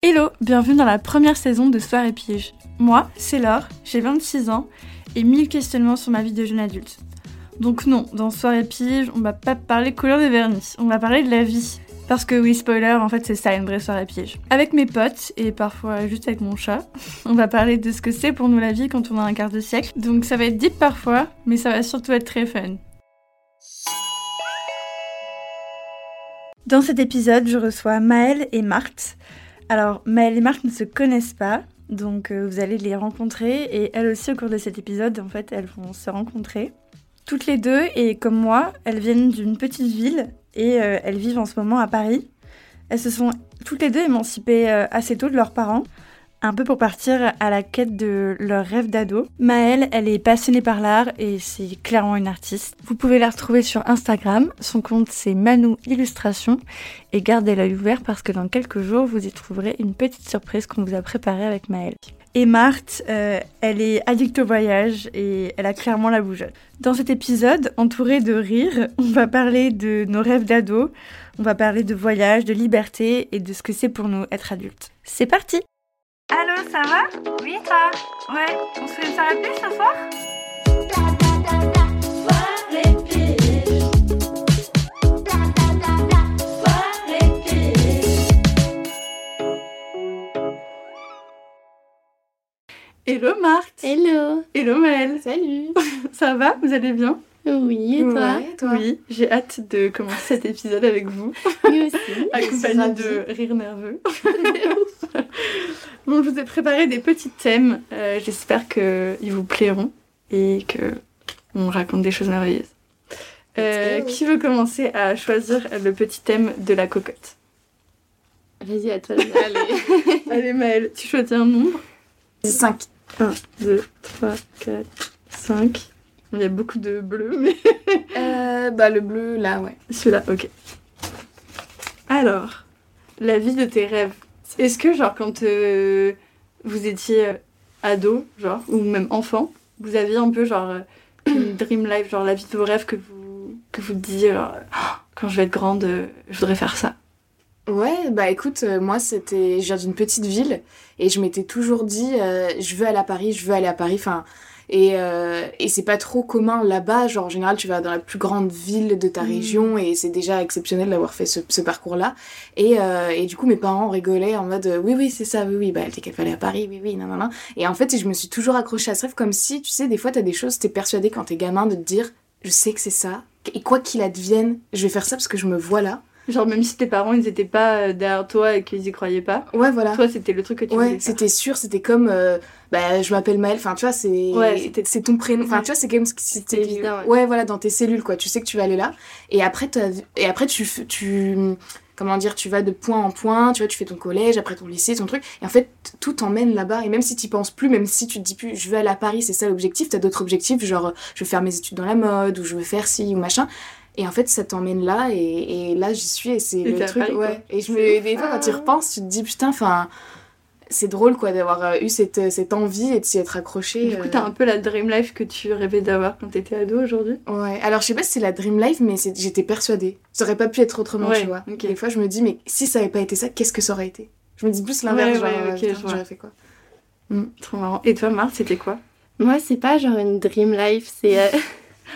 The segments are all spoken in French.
Hello, bienvenue dans la première saison de Soir et Pige. Moi, c'est Laure, j'ai 26 ans et 1000 questionnements sur ma vie de jeune adulte. Donc non, dans Soir et Pige, on va pas parler couleur de vernis, on va parler de la vie. Parce que oui, spoiler, en fait c'est ça une vraie soirée piège. Avec mes potes, et parfois juste avec mon chat, on va parler de ce que c'est pour nous la vie quand on a un quart de siècle. Donc ça va être deep parfois, mais ça va surtout être très fun. Dans cet épisode, je reçois Maëlle et Marthe. Alors, Maëlle et Marthe ne se connaissent pas, donc euh, vous allez les rencontrer, et elles aussi au cours de cet épisode, en fait, elles vont se rencontrer. Toutes les deux, et comme moi, elles viennent d'une petite ville, et euh, elles vivent en ce moment à Paris. Elles se sont toutes les deux émancipées euh, assez tôt de leurs parents un peu pour partir à la quête de leur rêve d'ado. Maëlle, elle est passionnée par l'art et c'est clairement une artiste. Vous pouvez la retrouver sur Instagram. Son compte c'est Manu Illustration et gardez l'œil ouvert parce que dans quelques jours vous y trouverez une petite surprise qu'on vous a préparée avec Maëlle. Et Marthe, euh, elle est addict au voyage et elle a clairement la bougeotte. Dans cet épisode, entouré de rires, on va parler de nos rêves d'ado, on va parler de voyage, de liberté et de ce que c'est pour nous être adultes. C'est parti Allô, ça va? Oui, toi Ouais, on se fait une soirée plus ce soir? Hello Marthe. Hello. Hello Maëlle Salut. Ça va? Vous allez bien? Oui, et toi, Ouais, Oui, j'ai hâte de commencer cet épisode avec vous. accompagné de rires nerveux. bon, je vous ai préparé des petits thèmes, euh, j'espère qu'ils vous plairont et que on raconte des choses merveilleuses. Euh, qui veut commencer à choisir le petit thème de la cocotte? Vas-y, à toi. Allez. Allez Maëlle, tu choisis un nombre 5. 1, 2, 3, 4, 5. Il y a beaucoup de bleus, mais Euh, bah, le bleu, là, ouais. celui-là, ok. Alors, la vie de tes rêves. Est-ce que, genre, quand euh, vous étiez euh, ado, genre, ou même enfant, vous aviez un peu, genre, euh, une dream life, genre, la vie de vos rêves que vous, que vous disiez, genre, Oh, quand je vais être grande, je voudrais faire ça? Ouais, bah écoute, euh, moi c'était, je viens d'une petite ville et je m'étais toujours dit, euh, je veux aller à Paris, je veux aller à Paris, enfin, et, euh, et c'est pas trop commun là-bas, genre en général tu vas dans la plus grande ville de ta Mhm. région et c'est déjà exceptionnel d'avoir fait ce, ce parcours-là. Et, euh, et du coup mes parents rigolaient en mode, oui oui c'est ça, oui oui, bah elle t'es qu'elle aller à Paris, oui oui, non non non. Et en fait je me suis toujours accrochée à ce rêve comme si, tu sais, des fois t'as des choses, t'es persuadée quand t'es gamin de te dire, je sais que c'est ça, et quoi qu'il advienne, je vais faire ça parce que je me vois là. Genre, même si tes parents, ils étaient pas euh, derrière toi et qu'ils y croyaient pas, Ouais voilà. toi, c'était le truc que tu Ouais, c'était sûr, c'était comme euh, bah je m'appelle Maëlle, enfin tu vois, c'est Ouais, c'est ton prénom, enfin tu vois, c'est comme si c'était ouais. ouais. voilà, dans tes cellules quoi, tu sais que tu vas aller là et après et après tu tu comment dire, tu vas de point en point, tu vois, tu fais ton collège, après ton lycée, ton truc et en fait tout t'emmène là-bas et même si tu penses plus, même si tu te dis plus je veux aller à Paris, c'est ça l'objectif, t'as d'autres objectifs genre je veux faire mes études dans la mode ou je veux faire ci ou machin. Et en fait, ça t'emmène là, et, et là, j'y suis, et c'est le truc. Ouais. Et je me, des fois, quand tu y repenses, tu te dis, putain, enfin, c'est drôle, quoi, d'avoir euh, eu cette, cette envie et de s'y être accroché. Du coup, euh. t'as un peu la dream life que tu rêvais d'avoir quand t'étais ado aujourd'hui? Ouais, alors je sais pas si c'est la dream life, mais j'étais persuadée. Ça aurait pas pu être autrement, Ouais, tu vois. ok. Des fois, je me dis, mais si ça avait pas été ça, qu'est-ce que ça aurait été? Je me dis plus l'inverse, Ouais, genre, ouais, euh, ok, putain, je vois. j'aurais fait quoi Trop marrant. Et toi, Marthe, c'était quoi? Moi, c'est pas genre une dream life, c'est. euh,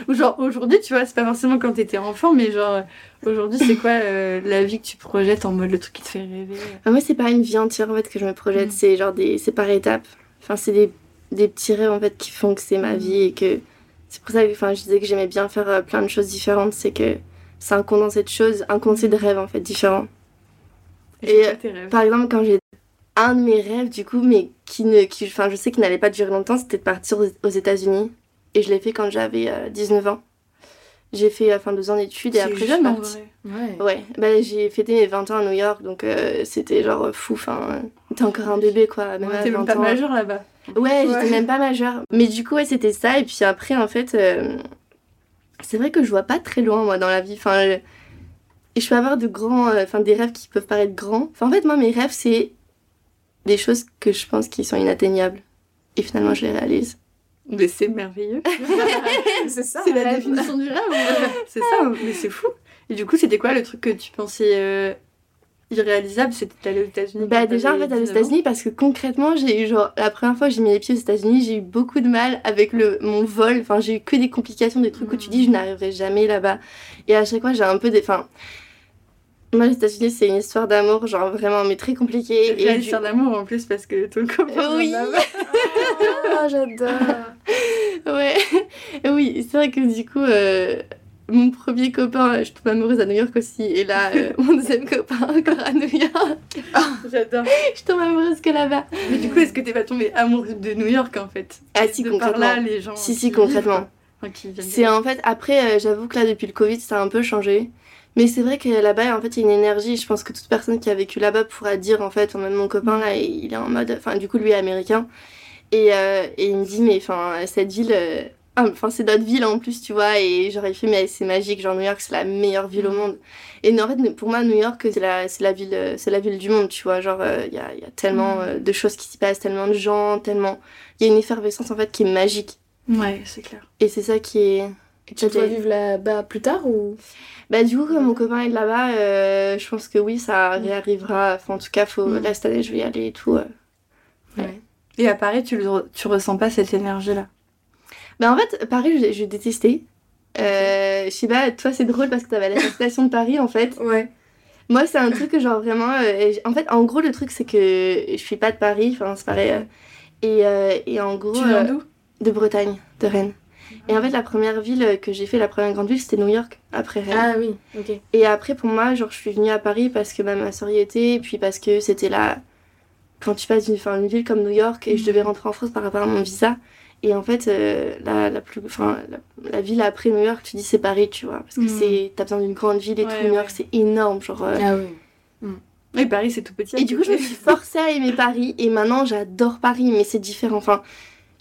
genre aujourd'hui, tu vois, c'est pas forcément quand t'étais enfant, mais genre aujourd'hui, c'est quoi euh, la vie que tu projettes en mode le truc qui te fait rêver euh Enfin, moi, c'est pas une vie entière en fait que je me projette, Mm. c'est genre des. C'est par étapes. Enfin, c'est des, des petits rêves en fait qui font que c'est ma vie et que. C'est pour ça que enfin, je disais que j'aimais bien faire euh, plein de choses différentes, c'est que c'est un condensé de choses, un condensé de rêves en fait différents. Et, Et, Par exemple, quand j'ai un de mes rêves, du coup, mais qui ne, qui, enfin, je sais qu'il n'allait pas durer longtemps, c'était de partir aux États-Unis. Et je l'ai fait quand j'avais euh, 19 ans. J'ai fait enfin deux ans d'études et après je partie. Ouais. Ouais, bah, j'ai fêté mes 20 ans à New York, donc euh, c'était genre fou. Enfin, t'es encore un bébé quoi, même à T'es 20 même pas majeur là-bas. Ouais, Ouais. j'étais même pas majeure. Mais du coup, ouais, c'était ça. Et puis après, en fait, euh, c'est vrai que je vois pas très loin, moi, dans la vie. Enfin, euh, et je peux avoir de grands, euh, enfin, des rêves qui peuvent paraître grands. Enfin, en fait, moi, mes rêves, c'est des choses que je pense qui sont inatteignables. Et finalement, je les réalise. Mais c'est merveilleux. c'est ça. c'est la définition du rêve. c'est ça, mais c'est fou. Et du coup, c'était quoi le truc que tu pensais euh, irréalisable? C'était d'aller aux États-Unis Bah déjà en fait aux 19 ans États-unis parce que concrètement j'ai eu genre la première fois que j'ai mis les pieds aux États-Unis j'ai eu beaucoup de mal avec le mon vol enfin j'ai eu que des complications des trucs où tu dis je n'arriverai jamais là-bas et à chaque fois j'ai un peu des enfin moi les États-Unis c'est une histoire d'amour genre vraiment mais très compliquée Et une du- histoire d'amour en plus parce que ton copain. Oui. Ah, j'adore. ouais oui c'est vrai que du coup euh, mon premier copain je tombe amoureuse à New York aussi et là euh, mon deuxième copain encore à New York J'adore. je tombe amoureuse que là-bas Mais du coup, est-ce que t'es pas tombée amoureuse de New York en fait? Ah si de par concrètement là, les gens. si si concrètement C'est en fait, après, euh, j'avoue que là, depuis le Covid, ça a un peu changé. Mais c'est vrai que là-bas, en fait, il y a une énergie. Je pense que toute personne qui a vécu là-bas pourra dire, en fait, même mon copain, là, il est en mode. Enfin, du coup, lui est américain. Et, euh, et il me dit, mais enfin, cette ville. euh, ah, Enfin, c'est notre ville en plus, tu vois. Et genre, il fait, mais c'est magique. Genre, New York, c'est la meilleure ville au monde. Et en fait, pour moi, New York, c'est la, la, ville, euh, c'est la ville du monde, tu vois. Genre, il y, a, y a tellement euh, de choses qui s'y passent, tellement de gens, tellement. Il y a une effervescence, en fait, qui est magique. Ouais, c'est clair. Et c'est ça qui est. Et tu Ok. vivre là-bas plus tard ou? Bah du coup comme mon copain est de là-bas, euh, je pense que oui ça réarrivera. Enfin en tout cas faut là cette année je vais y aller et tout. euh. Et à Paris, tu, le tu ressens pas cette énergie-là? Bah en fait Paris je, je détestais. Euh, je sais pas, toi c'est drôle parce que t'avais la station de Paris en fait. Ouais. Moi c'est un truc que genre vraiment... euh, en fait en gros le truc c'est que je suis pas de Paris, enfin c'est pareil. et, et en gros... Tu viens d'où? De Bretagne, de Rennes. Et en fait la première ville que j'ai fait, la première grande ville c'était New York, après Rennes. Ah oui, ok. Et après, pour moi, genre, je suis venue à Paris parce que bah, ma soeur y était, et puis parce que c'était là. Quand tu passes d'une enfin, une ville comme New York, et je devais rentrer en France par rapport à mon visa. Et en fait, euh, la, la, plus, la, la ville après New York, tu dis c'est Paris, tu vois. Parce que Mhm. c'est t'as besoin d'une grande ville et Ouais, tout. New York, ouais. c'est énorme. Genre, euh, Ah oui. Oui, Paris, c'est tout petit. et du coup, je me suis forcée à aimer Paris. Et maintenant, j'adore Paris, mais c'est différent. Enfin,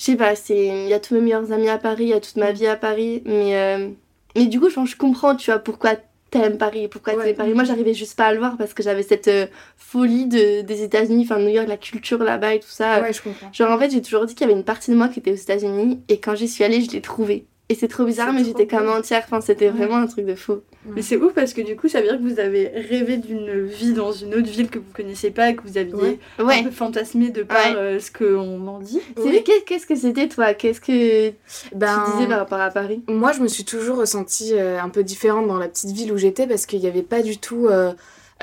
je sais pas, c'est... il y a tous mes meilleurs amis à Paris, il y a toute ma vie à Paris. Mais, euh, mais du coup, je, je comprends, tu vois, pourquoi t'aimes Paris, pourquoi Ouais. t'aimes Paris. Moi, j'arrivais juste pas à le voir parce que j'avais cette euh, folie de, des États-Unis, enfin, New York, la culture là-bas et tout ça. Ouais, je comprends. Genre, en fait, j'ai toujours dit qu'il y avait une partie de moi qui était aux États-Unis. Et quand j'y suis allée, je l'ai trouvée. Et c'est trop bizarre, mais j'étais comme entière. Enfin, c'était Ouais. vraiment un truc de fou. Mais c'est ouf parce que du coup, ça veut dire que vous avez rêvé d'une vie dans une autre ville que vous connaissiez pas et que vous aviez Ouais. un Ouais. peu fantasmé de par Ouais. euh, ce qu'on m'en dit. C'est Qu'est-ce que c'était, toi? Qu'est-ce que Ben, tu disais par rapport à Paris? Moi, je me suis toujours ressentie euh, un peu différente dans la petite ville où j'étais parce qu'il n'y avait pas du tout euh,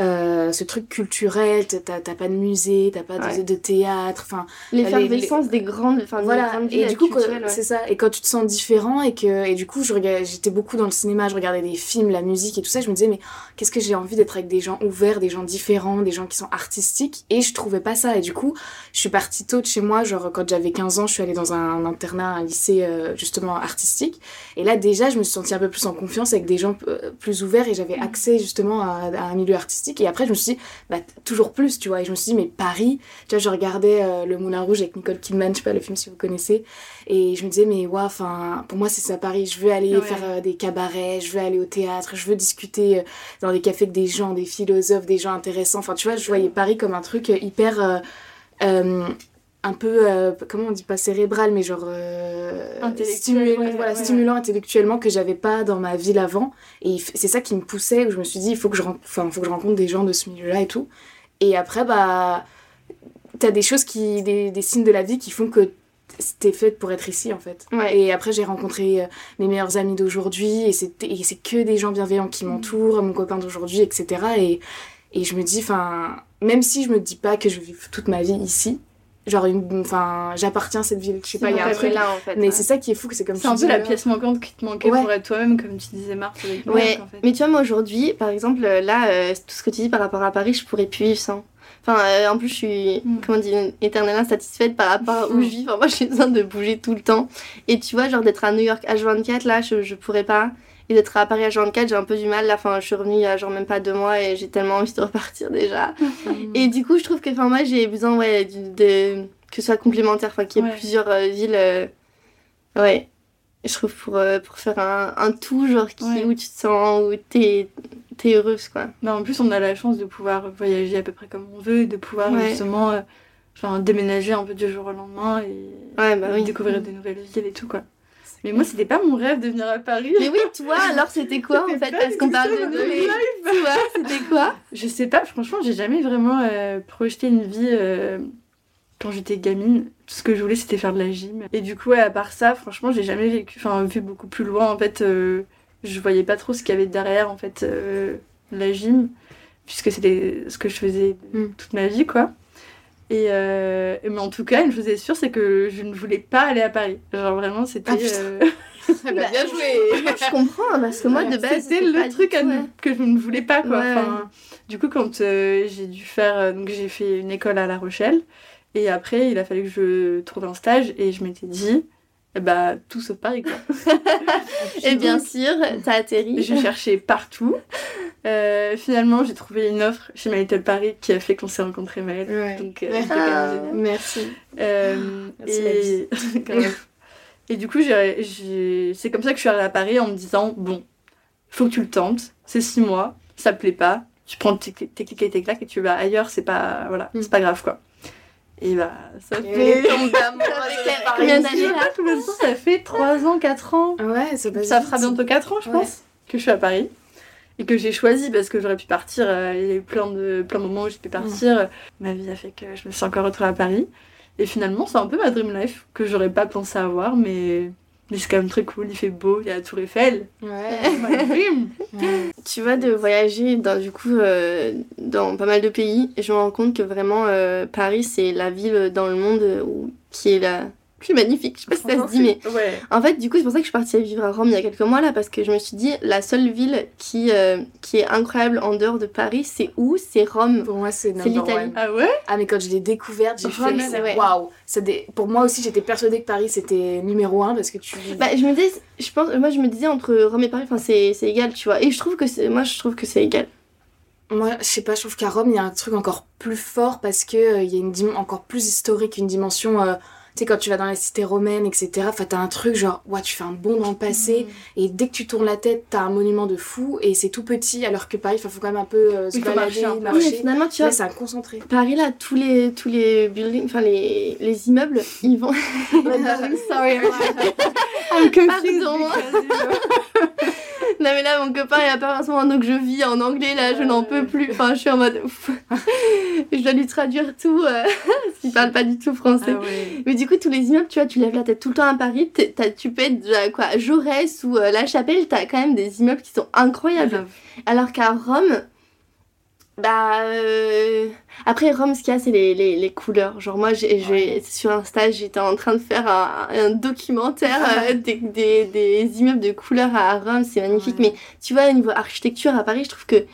euh, ce truc culturel. T'as t'as pas de musée, t'as pas de, Ouais. de théâtre. Enfin, L'effervescence des grandes, enfin, des voilà. grandes Et du coup, ouais. c'est ça. Et quand tu te sens différent et que et du coup, j'étais beaucoup dans le cinéma, je regardais des films, la musique et tout ça. Je me disais mais qu'est-ce que j'ai envie d'être avec des gens ouverts, des gens différents, des gens qui sont artistiques? Et je trouvais pas ça. Et du coup, je suis partie tôt de chez moi. Genre quand j'avais 15 ans, je suis allée dans un, internat, un lycée euh, justement artistique. Et là déjà, je me suis sentie un peu plus en confiance avec des gens euh, plus ouverts et j'avais accès justement à, à un milieu artistique artistique. Et après, je me suis dit, bah, toujours plus, tu vois. Et je me suis dit, mais Paris, tu vois, je regardais euh, Le Moulin Rouge avec Nicole Kidman, je sais pas le film si vous connaissez. Et je me disais, mais ouais, enfin, pour moi, c'est ça Paris. Je veux aller Ouais. faire euh, des cabarets, je veux aller au théâtre, je veux discuter euh, dans des cafés avec des gens, des philosophes, des gens intéressants. Enfin, tu vois, je voyais Paris comme un truc hyper. euh, un peu, euh, comment on dit pas cérébral, mais genre. euh, Intellectuel, stimulant, ouais, voilà, ouais. stimulant intellectuellement que j'avais pas dans ma ville avant. Et c'est ça qui me poussait, où je me suis dit, il faut que je, enfin, faut que je rencontre des gens de ce milieu-là et tout. Et après, bah. T'as des choses qui. Des, des signes de la vie qui font que t'es faite pour être ici en fait. Ouais. Et après j'ai rencontré euh, mes meilleurs amis d'aujourd'hui et c'est que des gens bienveillants qui m'entourent, mon copain d'aujourd'hui, etc. Et, et je me dis, enfin, même si je me dis pas que je vivre toute ma vie ici, genre, une- enfin, j'appartiens à cette ville, je sais pas, il y a un truc. là en fait. Mais ouais. c'est ça qui est fou, que c'est comme C'est tu un peu la là. pièce manquante qui te manquait Ouais. pour être toi-même, comme tu disais, Marthe, avec Ouais, Marc, en fait. mais tu vois, moi aujourd'hui, par exemple, euh, là, euh, tout ce que tu dis par rapport à Paris, je pourrais plus vivre sans. Enfin, euh, en plus, je suis, Mm. comment dire, éternellement satisfaite par rapport à où Mm. je vis. Enfin, moi, j'ai besoin de bouger tout le temps. Et tu vois, genre d'être à New York H24, là, je, je pourrais pas. Et d'être à Paris H24, j'ai un peu du mal. Là, enfin, je suis revenue il y a genre même pas deux mois et j'ai tellement envie de repartir déjà. Mm. Et du coup, je trouve que, enfin, moi, j'ai besoin, ouais, de, que ce soit complémentaire, enfin, qu'il y ait Ouais. plusieurs euh, villes. euh, ouais. Je trouve pour, euh, pour faire un, un tout, genre, qui, Ouais. où tu te sens, où t'es t'es heureuse, quoi. Bah, en plus, on a la chance de pouvoir voyager à peu près comme on veut, et de pouvoir justement enfin, déménager un peu du jour au lendemain et Ouais, bah oui. découvrir de nouvelles villes et tout, quoi. Mais moi, c'était pas mon rêve de venir à Paris. Mais oui, toi, alors c'était quoi en fait Parce qu'on parle de nous, mais toi, c'était quoi Je sais pas, franchement, j'ai jamais vraiment euh, projeté une vie euh, quand j'étais gamine. Tout ce que je voulais, c'était faire de la gym. Et du coup, ouais, à part ça, franchement, j'ai jamais vécu, enfin, vu beaucoup plus loin. En fait, euh, je voyais pas trop ce qu'il y avait derrière, en fait, la gym, puisque c'était ce que je faisais Mm. toute ma vie, quoi. Et euh, mais en tout cas, une chose est sûre, c'est que je ne voulais pas aller à Paris. Genre vraiment, c'était. Ah, euh, Ah bah, bien joué Je comprends, parce que moi de base. c'était le truc tout, ouais. que je ne voulais pas quoi. Ouais. Enfin, du coup, quand euh, j'ai dû faire, euh, donc j'ai fait une école à La Rochelle, et après il a fallu que je trouve un stage, et je m'étais dit, bah tout sauf Paris quoi. Et bien sûr, t'as atterri. j'ai cherché partout. Euh, finalement, j'ai trouvé une offre chez My Little Paris qui a fait qu'on s'est rencontrés Maëlle. Ouais. Donc, euh, Ah. Merci. Euh, Merci, la et... Du coup, c'est comme ça que je suis arrivée à Paris en me disant bon, faut que tu le tentes, c'est six mois, ça te plaît pas, tu prends tes, tes clics et tes claques et tu vas ailleurs, c'est pas, voilà, Mm. c'est pas grave quoi. Et bah, ça Et fait. combien d'années là combien de temps ça fait 3 ans, 4 ans. Ouais, ça passe Ça fera bientôt 4 ans, je Ouais. pense, que je suis à Paris. Et que j'ai choisi parce que j'aurais pu partir. euh, Il y a eu plein de, plein de moments où j'ai pu partir. Ma vie a fait que je me suis encore retrouvée à Paris. Et finalement, c'est un peu ma dream life que j'aurais pas pensé avoir, mais, mais c'est quand même très cool. Il fait beau, il y a la Tour Eiffel. Ouais. My dream. Tu vois, de voyager dans, du coup, euh, dans pas mal de pays, et je me rends compte que vraiment, euh, Paris, c'est la ville dans le monde où, qui est la plus magnifique. Je sais pas si ça se dit, mais Ouais. En fait, du coup, c'est pour ça que je suis partie vivre à Rome il y a quelques mois là, parce que je me suis dit, la seule ville qui, euh, qui est incroyable en dehors de Paris, c'est où? C'est Rome. Pour moi, c'est l'Italie. one. Ah ouais? Ah, mais quand je l'ai découverte, j'ai Rome, fait waouh. Des- Pour moi aussi, j'étais persuadée que Paris c'était numéro un parce que tu. Bah, je me disais, je pense, moi je me disais entre Rome et Paris, enfin c'est c'est égal, tu vois. Et je trouve que c'est, moi je trouve que c'est égal. Moi, je sais pas, je trouve qu'à Rome, il y a un truc encore plus fort parce que euh, il y a une encore plus historique, une dimension. euh, sais, quand tu vas dans les cités romaines, etc., enfin, t'as un truc genre, ouais, tu fais un bond dans le passé, Mm. et dès que tu tournes la tête, t'as un monument de fou, et c'est tout petit, alors que Paris, il faut quand même un peu euh, se balader, marcher. Oui, mais marcher. finalement, tu Là, vois, c'est un concentré. Paris là, tous les, tous les buildings, enfin les, les immeubles, ils vont. Sorry, I'm Pardon. Non mais là mon copain il a pas forcément donc je vis en anglais là je n'en peux plus. Enfin je suis en mode je dois lui traduire tout euh, parce qu'il parle pas du tout français. Ah ouais. mais du coup tous les immeubles tu vois tu lèves la tête tout le temps à Paris t'as- tu peux être à quoi Jaurès ou euh, La Chapelle t'as quand même des immeubles qui sont incroyables. Grave. alors qu'à Rome bah euh, après Rome ce qu'il y a c'est les, les, les couleurs genre moi j'ai j'ai- sur un stage j'étais en train de faire un, un documentaire euh, des, des, des immeubles de couleurs à Rome c'est magnifique Ouais. mais tu vois au niveau architecture à Paris je trouve que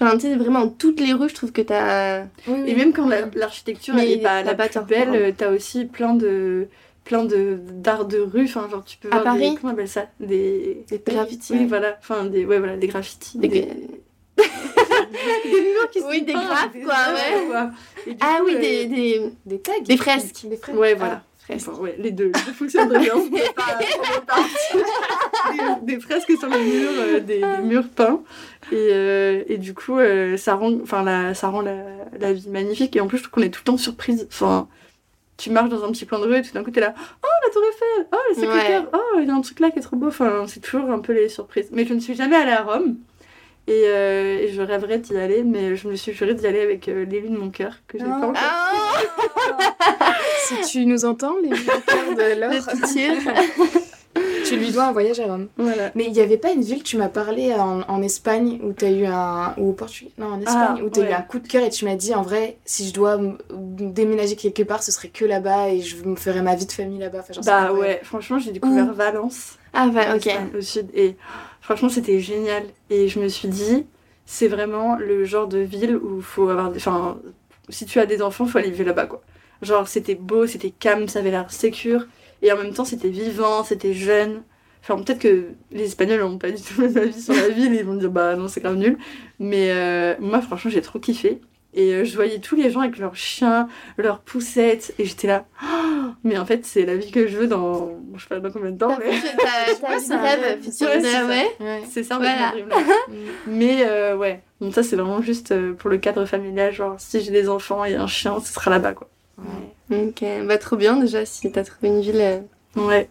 enfin tu sais vraiment toutes les rues je trouve que t'as Oui, oui. Et même quand la- l'architecture Mais elle est pas la plus belle, t'as aussi plein de plein de d'art de rue. Enfin, genre tu peux À voir des- Paris comment on appelle ça? Des Des graffitis, Oui, ouais. voilà. Enfin des ouais voilà des graffitis. Des- Des... des murs qui Oui, des grappes, quoi, ouais. ah oui, des, des, des tags. Des fresques. Des fresques. Ouais, voilà. Enfin, ouais, les deux, les deux fonctionnent très bien. On peut pas- on peut pas- des, des fresques sur les murs, euh, des, des murs peints. Et, euh, et du coup, euh, ça rend, enfin, la, ça rend la, la vie magnifique. Et en plus, je trouve qu'on est tout le temps surprise. Enfin, tu marches dans un petit coin de rue et tout d'un coup, t'es là, oh, la tour Eiffel, oh, le Sacré-Cœur, oh, il y a un truc là qui est trop beau. Enfin, c'est toujours un peu les surprises. Mais je ne suis jamais allée à Rome. Et, euh, et je rêverais d'y aller, mais je me suis jurée d'y aller avec euh, l'élu de mon cœur, que j'ai pas encore. Ah, Si tu nous entends, visiteurs de l'or, le tir. tu lui dois un voyage à Rome. Voilà. Mais il n'y avait pas une ville, tu m'as parlé en, en Espagne, où tu as eu un. ou au Portugal Non, en Espagne, Ah, où tu as eu un coup de cœur et tu m'as dit, en vrai, si je dois déménager quelque part, ce serait que là-bas et je me ferais ma vie de famille là-bas. Enfin, Bah ouais, franchement, j'ai découvert Valence. Ah, bah, ok. Espagne, au sud. Et franchement, c'était génial. Et je me suis dit, c'est vraiment le genre de ville où faut avoir. Enfin, si tu as des enfants, faut aller vivre là-bas. Genre, c'était beau, c'était calme, ça avait l'air sécure. Et en même temps, c'était vivant, c'était jeune. Enfin, peut-être que les Espagnols n'ont pas du tout le même avis sur la ville, ils vont dire, bah non, c'est grave nul. Mais euh, moi, franchement, j'ai trop kiffé. Et euh, je voyais tous les gens avec leurs chiens, leurs poussettes, et j'étais là, Oh, mais en fait, c'est la vie que je veux dans, je sais pas dans combien de temps, mais Ouais, c'est un rêve, futur Ouais, c'est ça. ouais. Ouais. c'est ça, Voilà. mon dream life. Mais euh, ouais, donc ça c'est vraiment juste euh, pour le cadre familial, genre si j'ai des enfants et un chien, ce sera là-bas quoi. Ok, bah trop bien déjà si t'as trouvé une ville. euh, Ouais.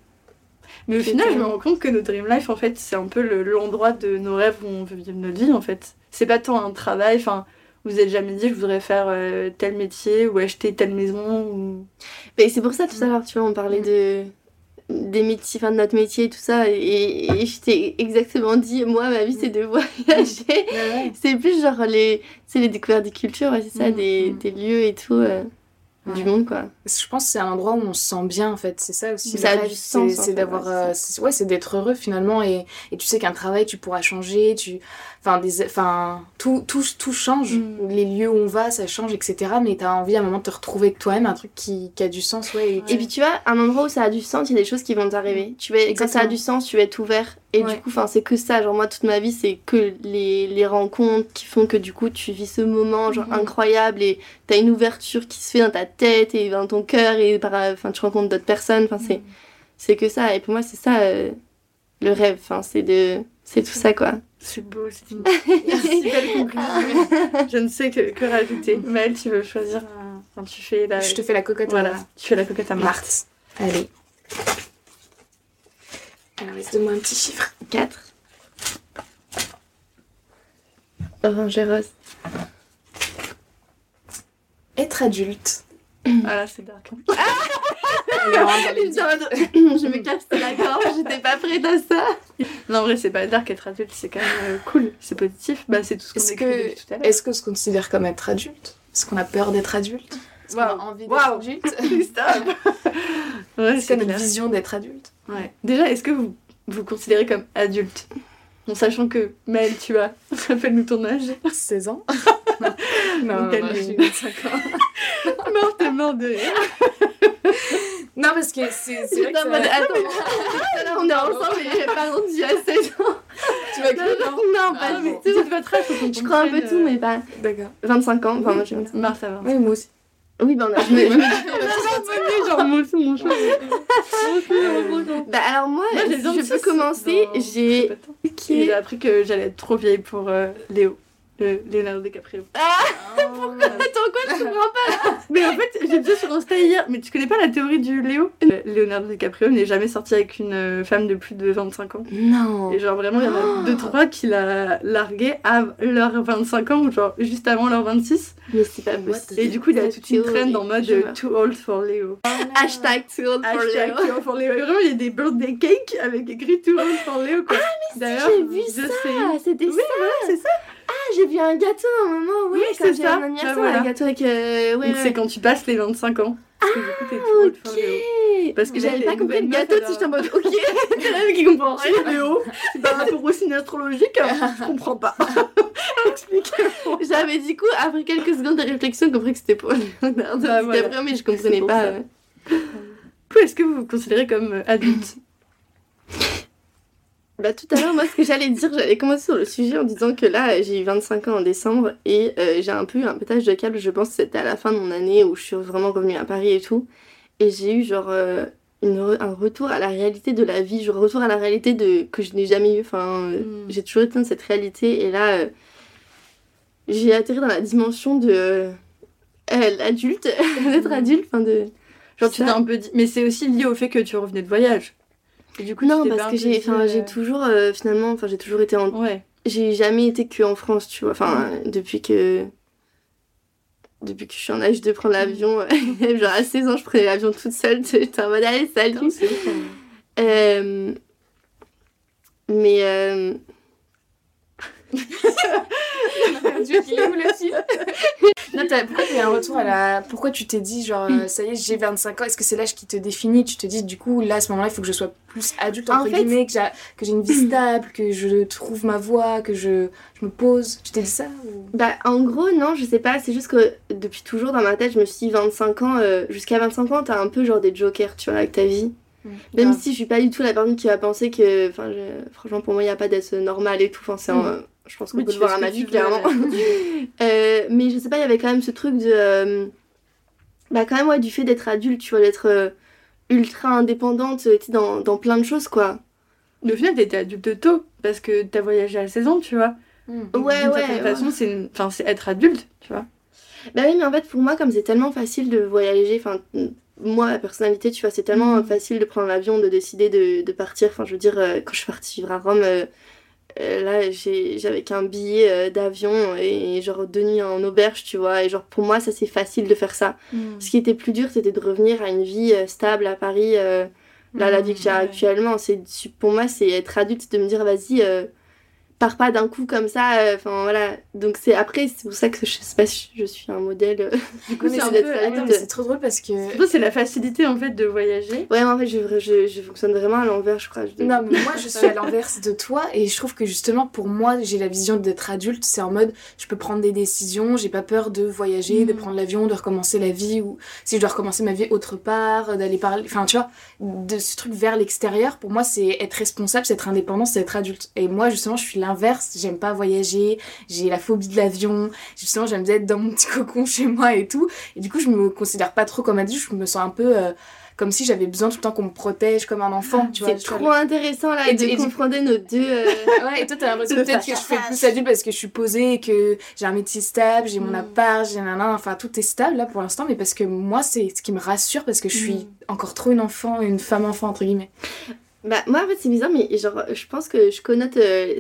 Mais au final, je me rends compte que notre dream life, en fait, c'est un peu le- l'endroit de nos rêves où on veut vivre notre vie, en fait. C'est pas tant un travail, enfin, vous êtes jamais dit, je voudrais faire euh, tel métier ou acheter telle maison ou... Mais c'est pour ça tout à l'heure, tu vois, on parlait de des métiers, enfin de notre métier et tout ça, et, et je t'ai exactement dit, moi ma vie c'est de voyager. C'est plus genre les, c'est les découvertes des cultures, ouais, c'est ça, des, des lieux et tout, euh, du Ouais. monde quoi. Je pense que c'est un endroit où on se sent bien en fait, c'est ça aussi. Ça a du c'est- sens, en C'est d'avoir, ouais, euh, c'est- ouais, c'est d'être heureux finalement et, et tu sais qu'un travail tu pourras changer, tu, enfin des, enfin tout, tout, tout change. Mm. Les lieux où on va, ça change, etc. Mais t'as envie à un moment de te retrouver avec toi-même, un truc qui, qui a du sens, ouais. et- Et puis tu vois, un endroit où ça a du sens, il y a des choses qui vont t'arriver. Tu vas, quand ça a du sens, tu vas être ouvert. Et Ouais. du coup, enfin, c'est que ça. Genre moi, toute ma vie, c'est que les, les rencontres qui font que du coup, tu vis ce moment genre Mhm. incroyable et t'as une ouverture qui se fait dans ta tête et dans ton cœur et par, enfin, tu rencontres d'autres personnes. Enfin, c'est, c'est que ça. Et pour moi, c'est ça euh, le rêve. Enfin, c'est de, c'est tout ça quoi. C'est beau, c'est une si belle conclusion. Je ne sais que, que rajouter. Maëlle, tu veux choisir un... Enfin, tu fais la... Je te fais la cocotte. Voilà, à tu fais la coquette à Marthe. Marthe. Allez. Alors, laisse-moi un petit chiffre. 4. Orange et rose. Être adulte. Ah là, c'est dark. Je me casse la gorge, j'étais pas prête à ça. Non, en vrai, c'est pas dark être adulte, c'est quand même euh, cool, c'est positif. Bah, c'est tout ce qu'on Est-ce écrit que, depuis tout à l'heure. est-ce qu'on se considère comme être adulte Est-ce qu'on a peur d'être adulte? Est-ce qu'on a Waouh. envie d'être Waouh. adulte Christophe Ouais, C'est notre vision d'être adulte Ouais. Déjà, est-ce que vous vous considérez comme adulte? En sachant que, Maëlle, tu as, rappelle-nous ton âge. 16 ans Non, Non, non, j'ai 25 ans. Mort, t'es mort de. Non, parce que c'est c'est Putain, bah, ça- attends, à on est ensemble et par contre tu as 16 ans. Tu vas Non, non, non, pas Ah, du tout. Votre âge, Je crois un peu tout, euh, mais pas. D'accord. 25 ans, enfin moi j'ai 25 ans. Mars, ça va. Oui, moi aussi. Oui, bah on a. je me- genre. Bah alors moi, Moi, j'ai si 26. je peux commencer, j'ai. J'ai appris que j'allais être trop vieille pour euh, Léo. Euh, Leonardo DiCaprio. Attends, quoi, je comprends pas Mais en fait, j'ai vu sur Insta hier, mais tu connais pas la théorie du Léo? Euh, Leonardo DiCaprio n'est jamais sorti avec une euh, femme de plus de 25 ans. Non. Et genre vraiment, il y en a deux, trois qui l'a largué à leurs 25 ans ou genre juste avant leurs 26. Mais c'est pas possible. Et du coup, il y a toute une trend en mode euh, too old for Léo. Hashtag too old for Hashtag Leo. too old for Léo. Et vraiment, il y a des birthday cakes avec écrit too old for Léo. Quoi. Ah, mais J'ai vu ça, c'était Oui, ça. voilà, c'est ça. Ah, j'ai vu un gâteau à un moment, oui, Oui, c'est ça. un voilà. un gâteau avec. euh, ouais, Donc, ouais. c'est quand tu passes les 25 ans. Parce que du coup. Ok. Parce que j'avais pas compris le gâteau, tu j'étais en mode ok. Qui comprend rien. Léo, c'est par rapport au signe astrologique, hein, je comprends pas. Explique. J'avais du coup, après quelques secondes de réflexion, compris que c'était pour Leonardo Bah. DiCaprio, mais je comprenais pas. coup, est-ce que vous vous considérez comme euh, adulte? Bah tout à l'heure, moi ce que j'allais dire, j'allais commencer sur le sujet en disant que là j'ai eu 25 ans en décembre et euh, j'ai un peu eu un pétage de câble, je pense que c'était à la fin de mon année où je suis vraiment revenue à Paris et tout. Et j'ai eu genre euh, une re- un retour à la réalité de la vie, genre retour à la réalité de que je n'ai jamais eu. Enfin, euh, Mm. j'ai toujours été dans cette réalité et là euh, j'ai atterri dans la dimension de l'adulte, d'être adulte, enfin de... Genre, tu t'es un peu dit. Mais c'est aussi lié au fait que tu revenais de voyage. Et du coup, Non, parce que j'ai euh, toujours, euh, finalement, enfin j'ai toujours été en Ouais. j'ai jamais été que en France, tu vois. Enfin, depuis que. Depuis que je suis en âge de prendre l'avion, euh, genre à 16 ans, je prenais l'avion toute seule, j'étais en mode allez, salut. Euh, Mais. euh, Dieu, il est où le fil Non, t'as- pourquoi t'as eu un retour à la. Pourquoi tu t'es dit, genre, euh, ça y est, j'ai 25 ans, est-ce que c'est l'âge qui te définit? Tu te dis, du coup, là, à ce moment-là, il faut que je sois plus adulte, En entre fait- guillemets, que j'ai, que j'ai une vie stable, que je trouve ma voie, que je, je me pose. Tu t'es dit ça ou... Bah, en gros, non, je sais pas, c'est juste que depuis toujours dans ma tête, je me suis dit 25 ans, euh, jusqu'à 25 ans, t'as un peu genre des jokers, tu vois, avec ta vie. Même Grave. si je suis pas du tout la personne qui va penser que. Enfin, franchement, pour moi, il n'y a pas d'être normal et tout. Enfin, c'est en- Je pense qu'on Oui, peut tu le voir fais à ce ma que vie, tu veux, clairement. Euh, mais je sais pas, il y avait quand même ce truc de. euh, Bah, quand même, ouais, du fait d'être adulte, tu vois, d'être euh, ultra indépendante, tu sais, dans, dans plein de choses, quoi. Mais au final, t'étais adulte tôt. Parce que t'as voyagé à 16 ans, tu vois. Ouais, D'une ouais. ouais. façon, c'est une- enfin, c'est être adulte, tu vois. Bah oui, mais en fait, pour moi, comme c'est tellement facile de voyager, enfin, moi, la personnalité, tu vois, c'est tellement Mhm. facile de prendre l'avion, de décider de, de partir. Enfin, je veux dire, euh, quand je suis partie vivre à Rome, euh, là, j'ai- j'avais qu'un billet euh, d'avion et, genre deux nuits en auberge, tu vois. Et genre, pour moi, ça, c'est facile de faire ça. Ce qui était plus dur, c'était de revenir à une vie euh, stable à Paris. euh, là, la vie que j'ai Ouais. actuellement, c'est pour moi, c'est être adulte, c'est de me dire, vas-y, euh, pars pas d'un coup comme ça. euh, Enfin, voilà. Donc, c'est après, c'est pour ça que je sais pas si je suis un modèle. euh, du coup, c'est un peu- attends, c'est trop drôle parce que. C'est la facilité, en fait, de voyager. Ouais, mais en fait, je, je, je fonctionne vraiment à l'envers, je crois. Je- Non, mais moi je suis à l'inverse de toi et je trouve que justement pour moi j'ai la vision d'être adulte, c'est en mode je peux prendre des décisions, j'ai pas peur de voyager, de Mhm. prendre l'avion, de recommencer la vie ou si je dois recommencer ma vie autre part, d'aller parler, enfin tu vois, de ce truc vers l'extérieur, pour moi c'est être responsable, c'est être indépendant, c'est être adulte. Et moi justement je suis l'inverse, j'aime pas voyager, j'ai la phobie de l'avion, justement j'aime bien être dans mon petit cocon chez moi et tout. Et du coup je me considère pas trop comme adulte, je me sens un peu... euh, comme si j'avais besoin tout le temps qu'on me protège comme un enfant, vois. C'est vois, trop intéressant là Et de du- et du- confronter nos deux. euh, Ouais, et toi, t'as l'impression peut-être que je fais plus adulte parce que je suis posée, que j'ai un métier stable, j'ai mon Mm. appart, j'ai nanana, enfin tout est stable là pour l'instant, mais parce que moi, c'est ce qui me rassure parce que je suis Mm. encore trop une enfant, une femme enfant, entre guillemets. Bah, moi, en fait, c'est bizarre, mais genre, je pense que je connote euh,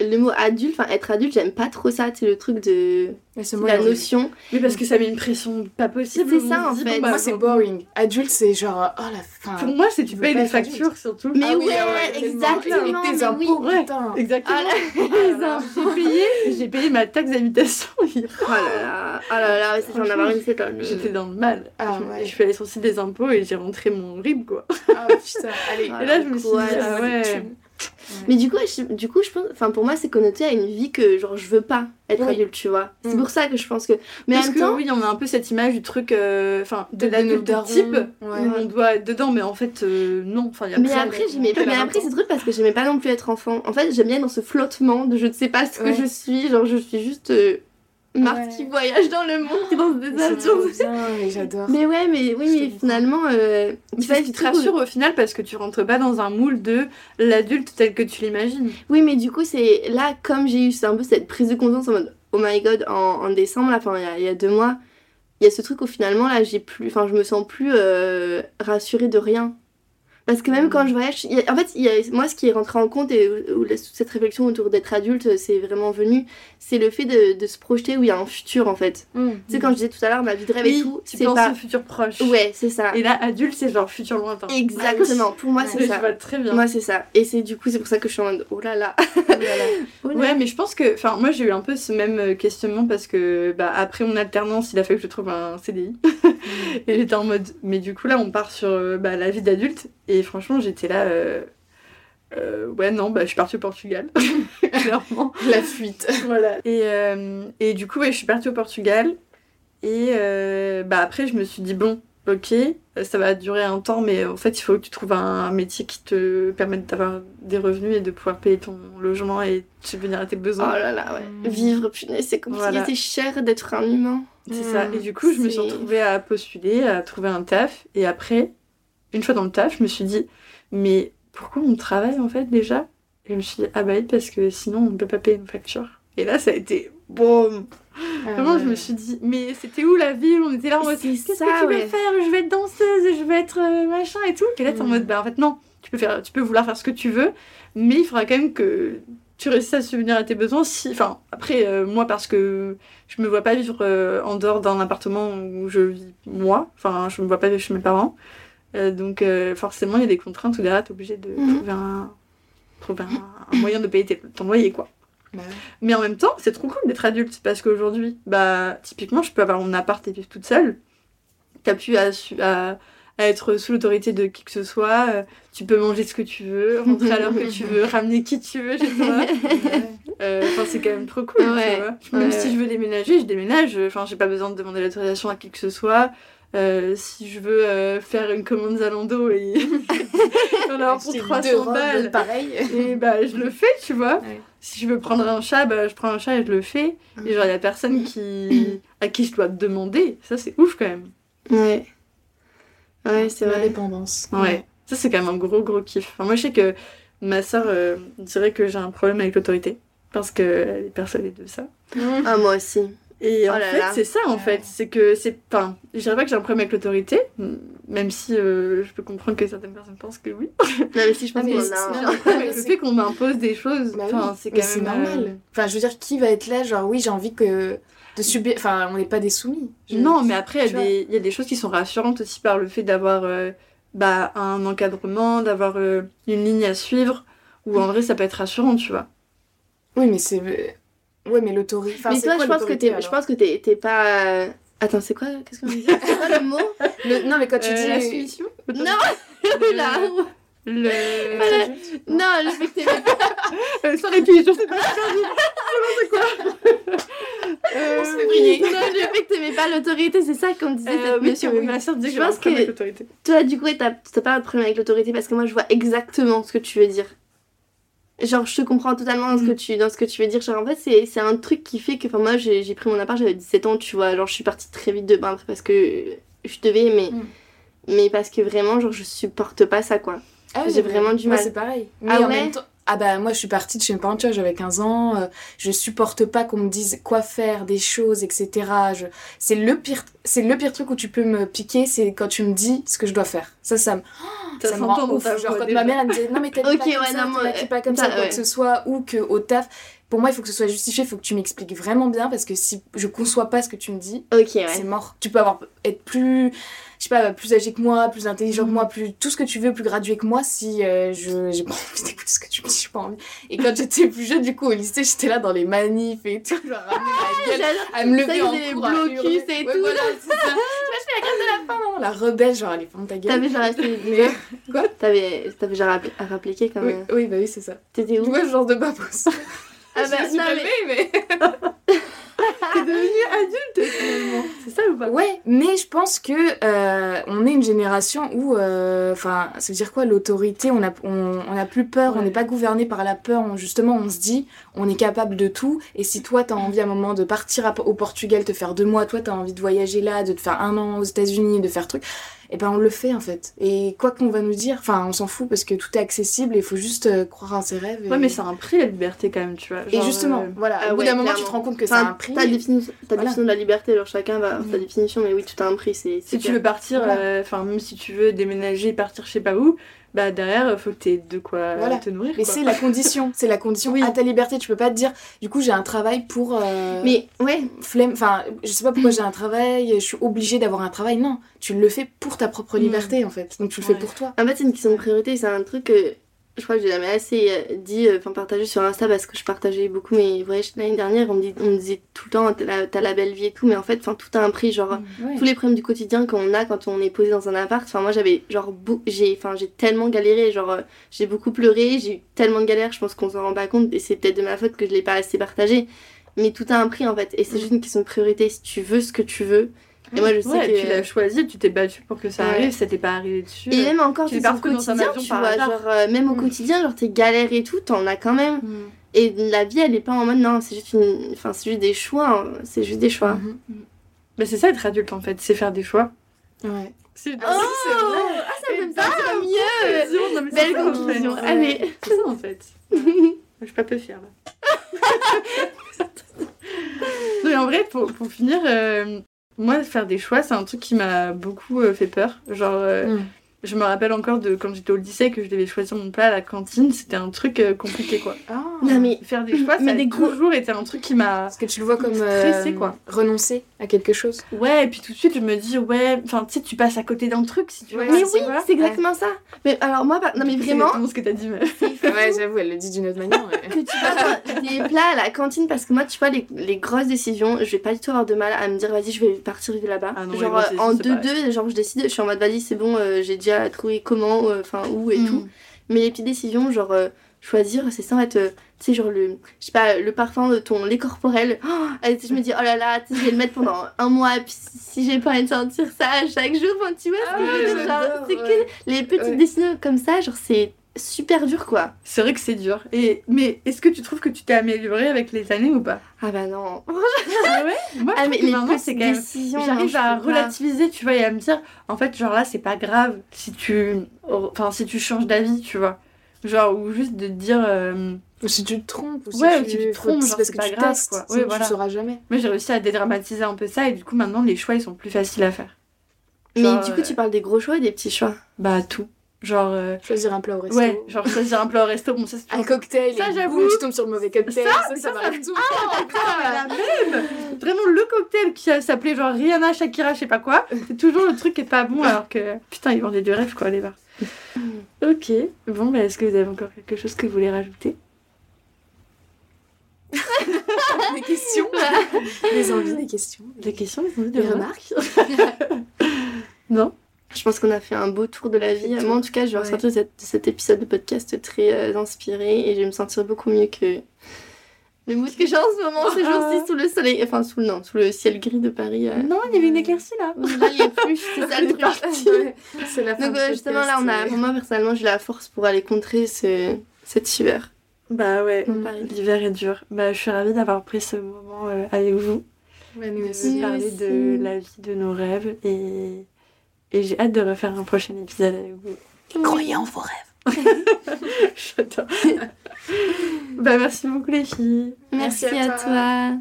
le mot adulte, enfin, être adulte, j'aime pas trop ça, c'est le truc de la notion. Mais parce que ça met une pression pas possible. C'est ça, en dit, fait. bon, bah, Moi, c'est boring. Adulte, c'est genre, oh la fin. Pour moi, c'est tu payes les factures, surtout. Mais Ah oui, ouais, ah ouais, exactement, Et tes mais impôts, oui. putain. Exactement. Ah impôts. J'ai payé, j'ai payé ma taxe d'habitation. hier. Oh là là, oh là là, ouais, ça, j'en avoir une cette. J'étais dans le mal. Ah je, ouais. je suis allée sur le site des impôts et j'ai rentré mon RIB, quoi. Ah putain, allez. Ah, et là, je me suis dit, ah la ouais. Mais du coup, je, du coup, je pense, enfin, pour moi, c'est connoté à une vie que, genre, je veux pas être Oui. adulte, tu vois. C'est Mm. pour ça que je pense que. Mais Parce en même que temps, oui, on a un peu cette image du truc, euh, enfin, de, De l'adulte type, Ouais. où on doit être dedans, mais en fait, euh, non. Enfin, il y a Mais après, j'aimais pas. Mais 20 après, c'est truc parce que j'aimais pas non plus être enfant. En fait, j'aime bien dans ce flottement de je ne sais pas ce que Ouais. je suis. Genre, je suis juste euh, Marthe Ouais. qui voyage dans le monde, qui danse des avions. j'adore. Mais ouais, mais oui, Je mais finalement, euh, C'est ce qui te rassure au final parce que tu rentres pas dans un moule de l'adulte tel que tu l'imagines. Oui, mais du coup, c'est là, comme j'ai eu c'est un peu cette prise de conscience en mode oh my god, en, en décembre, là, enfin, il y a, il y a deux mois, il y a ce truc où finalement, là, j'ai plus, enfin, je me sens plus euh, rassurée de rien. Parce que même Mm. quand je voyage, a- en fait, il y a, moi, ce qui est rentré en compte et où, cette réflexion autour d'être adulte, c'est vraiment venu, c'est le fait de, de se projeter où il y a un futur, en fait. Mm. Tu sais, quand je disais tout à l'heure, ma vie de rêve et tout, c'est pas. au futur proche. Ouais, c'est ça. Et là, adulte, c'est genre futur lointain. Exactement, pour moi, c'est je ça. vois très bien. Moi, c'est ça. Et c'est du coup, c'est pour ça que je suis en mode oh là là. Oh là Ouais, mais je pense que, enfin, moi j'ai eu un peu ce même euh, questionnement parce que, bah, après mon alternance, il a fallu que je trouve un CDI. et j'étais en mode, mais du coup là, on part sur euh, bah, la vie d'adulte. Et franchement, j'étais là, euh, euh, ouais, non, bah, je suis partie au Portugal, clairement. La fuite. Voilà. Et, euh, et du coup, ouais, je suis partie au Portugal. Et euh, bah, après, je me suis dit, bon, ok, ça va durer un temps, mais en fait, il faut que tu trouves un métier qui te permette d'avoir des revenus et de pouvoir payer ton logement et subvenir à tes Oh besoins. là là, ouais. Vivre, punaise, c'est compliqué, Voilà. c'est cher d'être un humain. C'est ça. Et du coup, je me suis retrouvée à postuler, à trouver un taf. Et après, une fois dans le taf, je me suis dit, mais pourquoi on travaille en fait déjà? Et je me suis dit, ah bah oui, parce que sinon on ne peut pas payer une facture. Et là, ça a été boum Vraiment, je me suis dit, mais c'était où la ville? On était là en mode, qu'est-ce que tu veux ouais. faire? Je vais être danseuse, je vais être euh, machin et tout. Et là, t'es en Mm. mode, bah en fait, non, tu peux, faire, tu peux vouloir faire ce que tu veux, mais il faudra quand même que tu réussisses à subvenir à tes besoins. Si... Enfin, après, euh, moi, parce que je me vois pas vivre euh, en dehors d'un appartement où je vis moi, enfin, je me vois pas vivre chez mes parents. Euh, donc, euh, forcément, il y a des contraintes où derrière, t'es obligé de Mhm. trouver, un, trouver un, un moyen de payer ton loyer, quoi. Bah. Mais en même temps, c'est trop cool d'être adulte parce qu'aujourd'hui, bah, typiquement, je peux avoir mon appart et vivre toute seule. T'as plus à, su- à, à être sous l'autorité de qui que ce soit. euh, Tu peux manger ce que tu veux, rentrer à l'heure que tu veux, ramener qui tu veux chez toi. Enfin, c'est quand même trop cool, Ouais, tu vois. Même ouais. si je veux déménager, je déménage. Enfin, j'ai pas besoin de demander l'autorisation à qui que ce soit. Euh, si je veux euh, faire une commande Zalando et en avoir pour Acheter 300 deux robes balles, pareil. et bah je le fais, tu vois. Ouais. Si je veux prendre un chat, bah je prends un chat et je le fais. Et genre, il y a personne qui... à qui je dois demander. Ça, c'est ouf quand même. Ouais. Ouais, c'est vrai. l'indépendance. Ouais. Ça, c'est quand même un gros, gros kiff. Enfin, moi, je sais que ma soeur dirait que j'ai un problème avec l'autorité. Parce qu'elle est persuadée de ça. Ah, moi aussi. Et Oh en fait, c'est ça, en fait. C'est que c'est. Enfin, je dirais pas que j'ai un problème avec l'autorité, même si euh, je peux comprendre que certaines personnes pensent que oui. Non, mais si je pense mais qu'on c'est- a un- le fait qu'on m'impose des choses. Bah oui, c'est mais quand c'est même. normal. euh, Enfin, je veux dire, qui va être là, genre, oui, j'ai envie que de subir. Enfin, on n'est pas des soumis. Je- Non, mais après, il y, a des- il y a des choses qui sont rassurantes aussi par le fait d'avoir euh, bah, un encadrement, d'avoir euh, une ligne à suivre, ou en vrai, ça peut être rassurant, tu vois. Oui, mais c'est. Ouais, mais l'autorité. Enfin, mais c'est toi, quoi je pense que t'es, je pense que t'es, t'es pas. euh, Attends, c'est quoi Qu'est-ce qu'on dit? C'est quoi le mot? Le- Non, mais quand tu Euh, dis. la soumission Non, Le-. Le. Voilà. Non, le fait que t'es sans je sais pas. Euh, février. Non, le fait que t'aimais pas l'autorité, c'est ça qu'on disait. Euh, oui, que ma soeur disait que j'avais un problème avec l'autorité. Toi, du coup, t'as, t'as pas de problème avec l'autorité parce que moi, je vois exactement ce que tu veux dire. Genre, je te comprends totalement dans ce que tu, dans ce que tu veux dire. Genre, en fait, c'est, c'est un truc qui fait que, enfin, moi, j'ai, j'ai pris mon appart, j'avais 17 ans, tu vois. Genre, je suis partie très vite de bain parce que je devais, mais, Mm. mais parce que vraiment, genre, je supporte pas ça, quoi. Ah J'ai vraiment du moi, mal. c'est pareil. Mais Ah en ouais? même temps. Ah bah moi je suis partie de chez mes parents, tu vois, j'avais 15 ans, euh, je supporte pas qu'on me dise quoi faire, des choses, etc. Je... C'est le pire, c'est le pire truc où tu peux me piquer, c'est quand tu me dis ce que je dois faire. Ça, ça me, Ça ça me rend ouf. Genre quand ma mère elle me disait non mais t'es Ok, pas comme ouais, pas comme ça, ça, quoi ouais. que ce soit, ou que au taf. Pour moi il faut que ce soit justifié, il faut que tu m'expliques vraiment bien parce que si je conçois pas ce que tu me dis, c'est mort. Tu peux avoir être plus, je sais pas, plus âgé que moi, plus intelligent que moi, plus tout ce que tu veux, plus gradué que moi. Si euh, je j'ai pas envie d'écouter ce que tu me dis, j'ai pas envie. Et quand j'étais plus jeune, du coup au lycée, j'étais là dans les manifs et tout, genre gueule, J'adore. à me lever en cours, à blocus et Ouais, tout. voilà, ça. Je fais la grève de la faim, non, la rebelle, genre allez, ferme ta gueule. T'avais genre acheté Quoi? T'avais, genre à appliquer comme. oui, euh, oui, bah oui, c'est ça. T'étais où? ce genre de babos. Ah bah, je non, mais- calmée, mais... T'es devenue adulte finalement. C'est ça ou pas? Ouais, mais je pense que euh, on est une génération où, euh, enfin, ça veut dire quoi l'autorité On a, on, on a plus peur, on n'est pas gouverné par la peur. On, justement, on se dit, on est capable de tout. Et si toi, t'as envie à un moment de partir à- au Portugal, te faire deux mois, toi, t'as envie de voyager là, de te faire un an aux États-Unis, de faire truc, et ben on le fait en fait. Et quoi qu'on va nous dire, enfin, on s'en fout parce que tout est accessible. et Il faut juste euh, croire en ses rêves. et- Ouais, mais c'est un prix la liberté quand même, tu vois. Et justement, euh, voilà. Ah au bout ouais, d'un moment, tu te rends compte que c'est un prix. Ta, Voilà. définition de la liberté, alors chacun va avoir sa Mhm. définition, mais oui, tout a un prix. C'est, Si tu veux partir, Voilà. euh, enfin même si tu veux déménager, partir je sais pas où, bah derrière faut que t'aies de quoi Voilà. te nourrir. Mais c'est la condition, c'est la condition Oui. à ta liberté. Tu peux pas te dire, du coup, j'ai un travail pour. euh, Mais ouais, flemme, enfin, je sais pas pourquoi j'ai un travail, je suis obligée d'avoir un travail. Non, tu le fais pour ta propre Mm. liberté en fait. Donc tu le Ouais. fais pour toi. en fait, c'est une question de priorité. C'est un truc que je crois que j'ai jamais assez euh, dit, euh, enfin partagé sur Insta parce que je partageais beaucoup mes voyages l'année dernière. On me, dit, on me disait tout le temps, t'as la, belle vie et tout, mais en fait, enfin, tout a un prix. Genre, Ouais. tous les problèmes du quotidien qu'on a quand on est posé dans un appart. Enfin, moi, j'avais genre, j'ai tellement galéré, genre, euh, j'ai beaucoup pleuré, j'ai eu tellement de galères, je pense qu'on s'en rend pas compte, et c'est peut-être de ma faute que je l'ai pas assez partagé. Mais tout a un prix en fait, et c'est Mm. juste une question de priorité. Si tu veux ce que tu veux, Et moi, je sais Ouais, que. tu l'as choisi, tu t'es battu pour que ça Ouais. arrive, ça t'est pas arrivé dessus. Et même encore, pars au quotidien, tu vois, genre, euh, même au Mm. quotidien, genre, tes galères et tout, t'en as quand même. Mm. Et la vie, elle est pas en mode, non, c'est juste une... Enfin, c'est juste des choix, hein. c'est juste des choix. Mhm. Mais c'est ça être adulte en fait, c'est faire des choix. Ouais. C'est Oh, ah, ça me ça, mieux Non, mais c'est Belle en conclusion. fait. Allez. C'est ça en fait. Je suis pas peu fière là. non, mais en vrai, pour, pour finir, euh, moi, faire des choix, c'est un truc qui m'a beaucoup euh, fait peur. Genre, euh, Mm. Je me rappelle encore de quand j'étais au lycée que je devais choisir mon plat à la cantine, c'était un truc euh, compliqué quoi. Ah. Non, mais Faire des choix, Mais ça a des gros- toujours été un truc qui m'a. Parce que tu le vois comme Stressé, euh, quoi. renoncer à quelque chose. Ouais, et puis tout de suite, je me dis, ouais, enfin, tu sais, tu passes à côté d'un truc si tu veux. Ouais, Mais c'est oui, c'est exactement ça. Mais alors, moi, non, mais C'est vraiment, exactement ce que t'as dit, mais. Ouais, j'avoue, elle le dit d'une autre manière. ouais. que tu passes des plats à la cantine parce que moi tu vois les, les grosses décisions je vais pas du tout avoir de mal à me dire vas-y je vais partir vivre là-bas Ah genre moi, c'est- en c'est deux pareil. deux genre je décide je suis en mode vas-y c'est bon euh, j'ai déjà trouvé comment euh, enfin où et Mm. tout mais les petites décisions genre euh, choisir c'est ça en fait euh, tu sais genre le je sais pas le parfum de ton lait corporel oh, sais, je me dis oh là là tu sais, je vais le mettre pendant un mois puis si, j'ai pas envie de sentir ça chaque jour enfin, tu vois ce que je veux dire, genre, j'adore, c'est ouais. que les petites Ouais. décisions comme ça genre c'est super dur quoi C'est vrai que c'est dur. Et, mais est-ce que tu trouves que tu t'es améliorée avec les années ou pas? Ah bah non Ah ouais Moi, je Ah, mais que les maintenant, c'est quand même... J'arrive à pas. relativiser, tu vois, et à me dire, en fait, genre là, c'est pas grave si tu, enfin, si tu changes d'avis, tu vois. Genre, ou juste de te dire, euh, Ou si tu te trompes. Ou si Ouais, tu, ou si tu te trompes, genre, parce que pas tu grave, testes. quoi. Ouais, voilà. Tu sauras jamais. moi, j'ai réussi à dédramatiser un peu ça, et du coup, maintenant, les choix, ils sont plus faciles à faire. Mais du coup, euh, tu parles des gros choix et des petits choix. Bah, tout. Genre, euh, Choisir un plat au resto. ouais, genre choisir un plat au resto, bon, ça, c'est Un cocktail. Ça, j'avoue. tu tombes sur le mauvais cocktail. Ça, Ça, ça, ça, m'arrive tout. la même Vraiment, le cocktail qui s'appelait genre Rihanna, Shakira, je sais pas quoi, c'est toujours le truc qui est pas bon alors que putain, ils vendaient du rêve quoi, les bars. ok, bon, bah, est-ce que vous avez encore quelque chose que vous voulez rajouter? Des questions. Des envies, des questions. Des questions, des, envies, des Des remarques Non Je pense qu'on a fait un beau tour de la vie. Moi, en tout cas, je vais Ouais. ressortir de cet, de cet épisode de podcast très euh, inspiré et je vais me sentir beaucoup mieux que le mood que j'ai en ce moment ces jours-ci sous le soleil, enfin sous le, non, sous le ciel gris de Paris. euh. Non, il y avait une éclaircie là. Là, il n'y a plus, c'est ça le truc. C'est la fin Donc, euh, justement, là, on a, pour moi, personnellement, j'ai la force pour aller contrer ce, cette hiver. Bah ouais, l'hiver est dur. Bah, je suis ravie d'avoir pris ce moment euh, avec vous, Ouais, nous de aussi. parler de la vie, de nos rêves et, et j'ai hâte de refaire un prochain épisode avec vous. Croyez en vos rêves. J'adore. bah, merci beaucoup les filles. Merci, Merci à à toi. toi.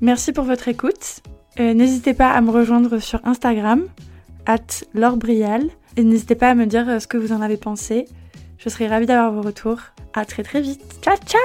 Merci pour votre écoute. Euh, n'hésitez pas à me rejoindre sur Instagram, at laurbrial. Et n'hésitez pas à me dire euh, ce que vous en avez pensé. Je serai ravie d'avoir vos retours. À très très vite. Ciao ciao